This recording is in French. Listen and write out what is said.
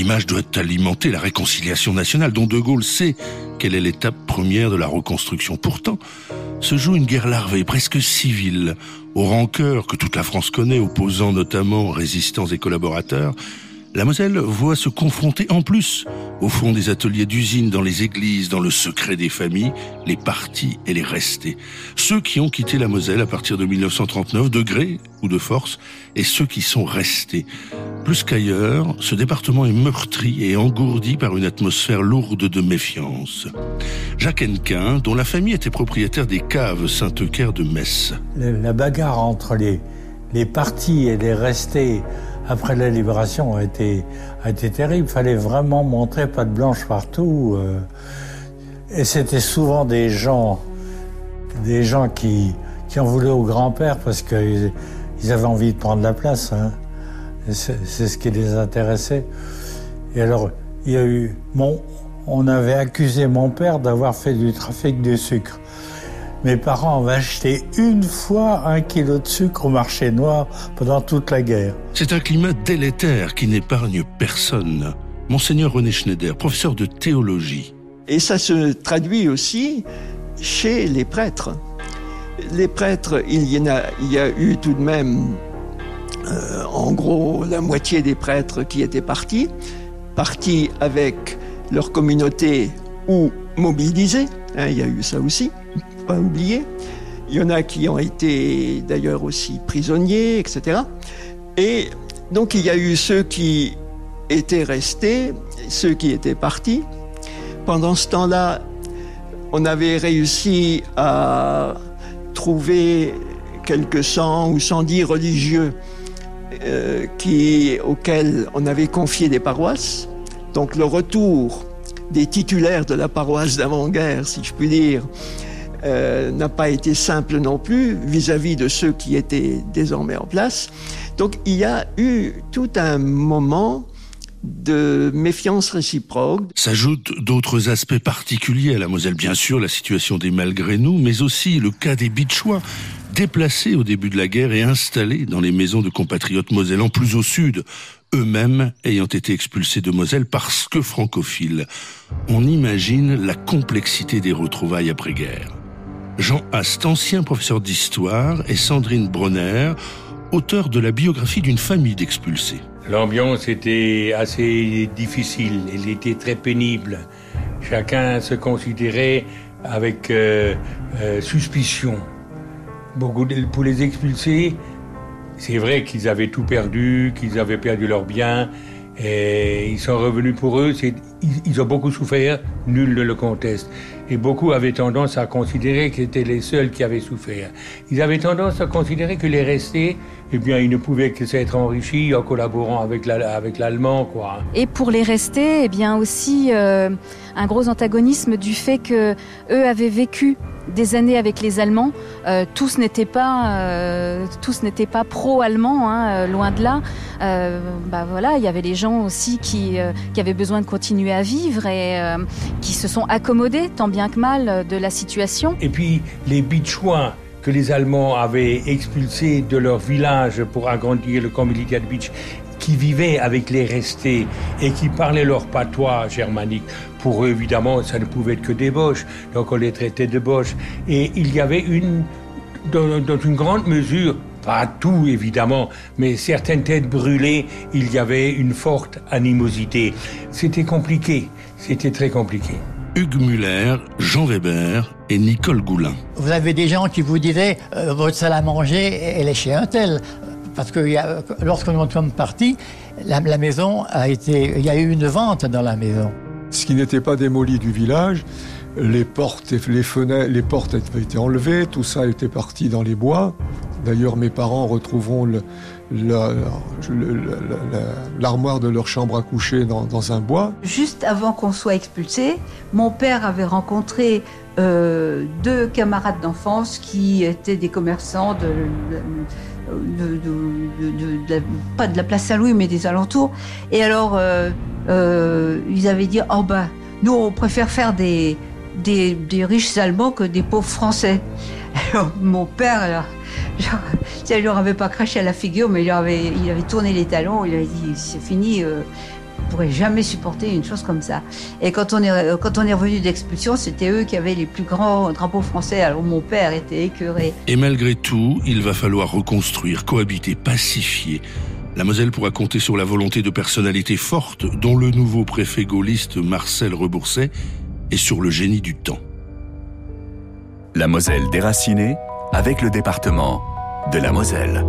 L'image doit alimenter la réconciliation nationale dont De Gaulle sait quelle est l'étape première de la reconstruction. Pourtant, se joue une guerre larvée, presque civile, aux rancœurs que toute la France connaît, opposant notamment résistants et collaborateurs, la Moselle voit se confronter en plus, au fond des ateliers d'usine, dans les églises, dans le secret des familles, les partis et les restés. Ceux qui ont quitté la Moselle à partir de 1939, de gré ou de force, et ceux qui sont restés. Plus qu'ailleurs, ce département est meurtri et engourdi par une atmosphère lourde de méfiance. Jacques Henquin, dont la famille était propriétaire des caves Saint-Eucaire de Metz. La bagarre entre les partis et les restés après la libération a été, terrible. Il fallait vraiment montrer pas de blanche partout. Euh. et c'était souvent des gens, des gens qui, qui en voulaient au grand-père parce qu'ils ils avaient envie de prendre la place. Hein. C'est ce qui les intéressait. Et alors, il y a eu, mon, on avait accusé mon père d'avoir fait du trafic de sucre. Mes parents avaient acheté une fois un kilo de sucre au marché noir pendant toute la guerre. C'est un climat délétère qui n'épargne personne. Monseigneur René Schneider, professeur de théologie. Et ça se traduit aussi chez les prêtres. Les prêtres, il y, a, il y a eu tout de même, euh, en gros, la moitié des prêtres qui étaient partis, partis avec leur communauté ou mobilisés. Hein, il y a eu ça aussi pas oublier. Il y en a qui ont été d'ailleurs aussi prisonniers, etc. Et donc il y a eu ceux qui étaient restés, ceux qui étaient partis. Pendant ce temps-là, on avait réussi à trouver quelques cent ou cent dix religieux euh, qui, auxquels on avait confié des paroisses. Donc le retour des titulaires de la paroisse d'avant-guerre, si je puis dire, euh, n'a pas été simple non plus vis-à-vis de ceux qui étaient désormais en place. Donc il y a eu tout un moment de méfiance réciproque. S'ajoutent d'autres aspects particuliers à la Moselle, bien sûr, la situation des malgré nous, mais aussi le cas des Bichois, déplacés au début de la guerre et installés dans les maisons de compatriotes mosellans plus au sud, eux-mêmes ayant été expulsés de Moselle parce que francophiles. On imagine la complexité des retrouvailles après-guerre. Jean Ast, ancien professeur d'histoire, et Sandrine Bronner, auteur de la biographie d'une famille d'expulsés. L'ambiance était assez difficile, elle était très pénible. Chacun se considérait avec euh, euh, suspicion. Beaucoup pour les expulsés, c'est vrai qu'ils avaient tout perdu, qu'ils avaient perdu leurs biens, et ils sont revenus pour eux. Ils, ont beaucoup souffert, nul ne le conteste. Et beaucoup avaient tendance à considérer qu'ils étaient les seuls qui avaient souffert. Ils avaient tendance à considérer que les restés, eh bien, ils ne pouvaient que s'être enrichis en collaborant avec l'allemand, quoi. Et pour les restés, eh bien aussi euh, un gros antagonisme du fait que eux avaient vécu des années avec les Allemands. Euh, tous n'étaient pas, euh, tous n'étaient pas pro-allemands, hein, loin de là. bah voilà, il y avait les gens aussi qui avaient besoin de continuer à vivre et qui se sont accommodés tant bien que mal de la situation. Et puis les Bichouins que les Allemands avaient expulsés de leur village pour agrandir le camp militaire de Beach qui vivaient avec les restés et qui parlaient leur patois germanique. Pour eux, évidemment, ça ne pouvait être que des boches, donc on les traitait de boches. Et il y avait une, dans une grande mesure, pas tout évidemment, mais certaines têtes brûlées, il y avait une forte animosité. C'était compliqué, c'était très compliqué. Hugues Muller, Jean Weber et Nicole Goulin. Vous avez des gens qui vous diraient euh, votre salle à manger, elle est chez un tel. Parce que lorsque nous sommes partis, la, maison a été. Il y a eu une vente dans la maison. Ce qui n'était pas démoli du village, les portes, les fenêtres, les portes avaient été enlevées, tout ça était parti dans les bois. D'ailleurs, mes parents retrouveront l'armoire de leur chambre à coucher dans, un bois. Juste avant qu'on soit expulsé, mon père avait rencontré euh, deux camarades d'enfance qui étaient des commerçants de, pas de la place Saint-Louis, mais des alentours. Et alors, euh, euh, ils avaient dit, oh ben, nous, on préfère faire des, des, riches Allemands que des pauvres Français. Alors, mon père, alors, genre, il leur avait pas craché à la figure, mais il avait, il avait tourné les talons, il avait dit, c'est fini, euh, ne pourrait jamais supporter une chose comme ça. Et quand on est, quand on est revenu d'expulsion, c'était eux qui avaient les plus grands drapeaux français, alors mon père était écœuré. Et malgré tout, il va falloir reconstruire, cohabiter, pacifier. La Moselle pourra compter sur la volonté de personnalités fortes, dont le nouveau préfet gaulliste Marcel Rebourset, et sur le génie du temps. La Moselle déracinée avec le département de la Moselle.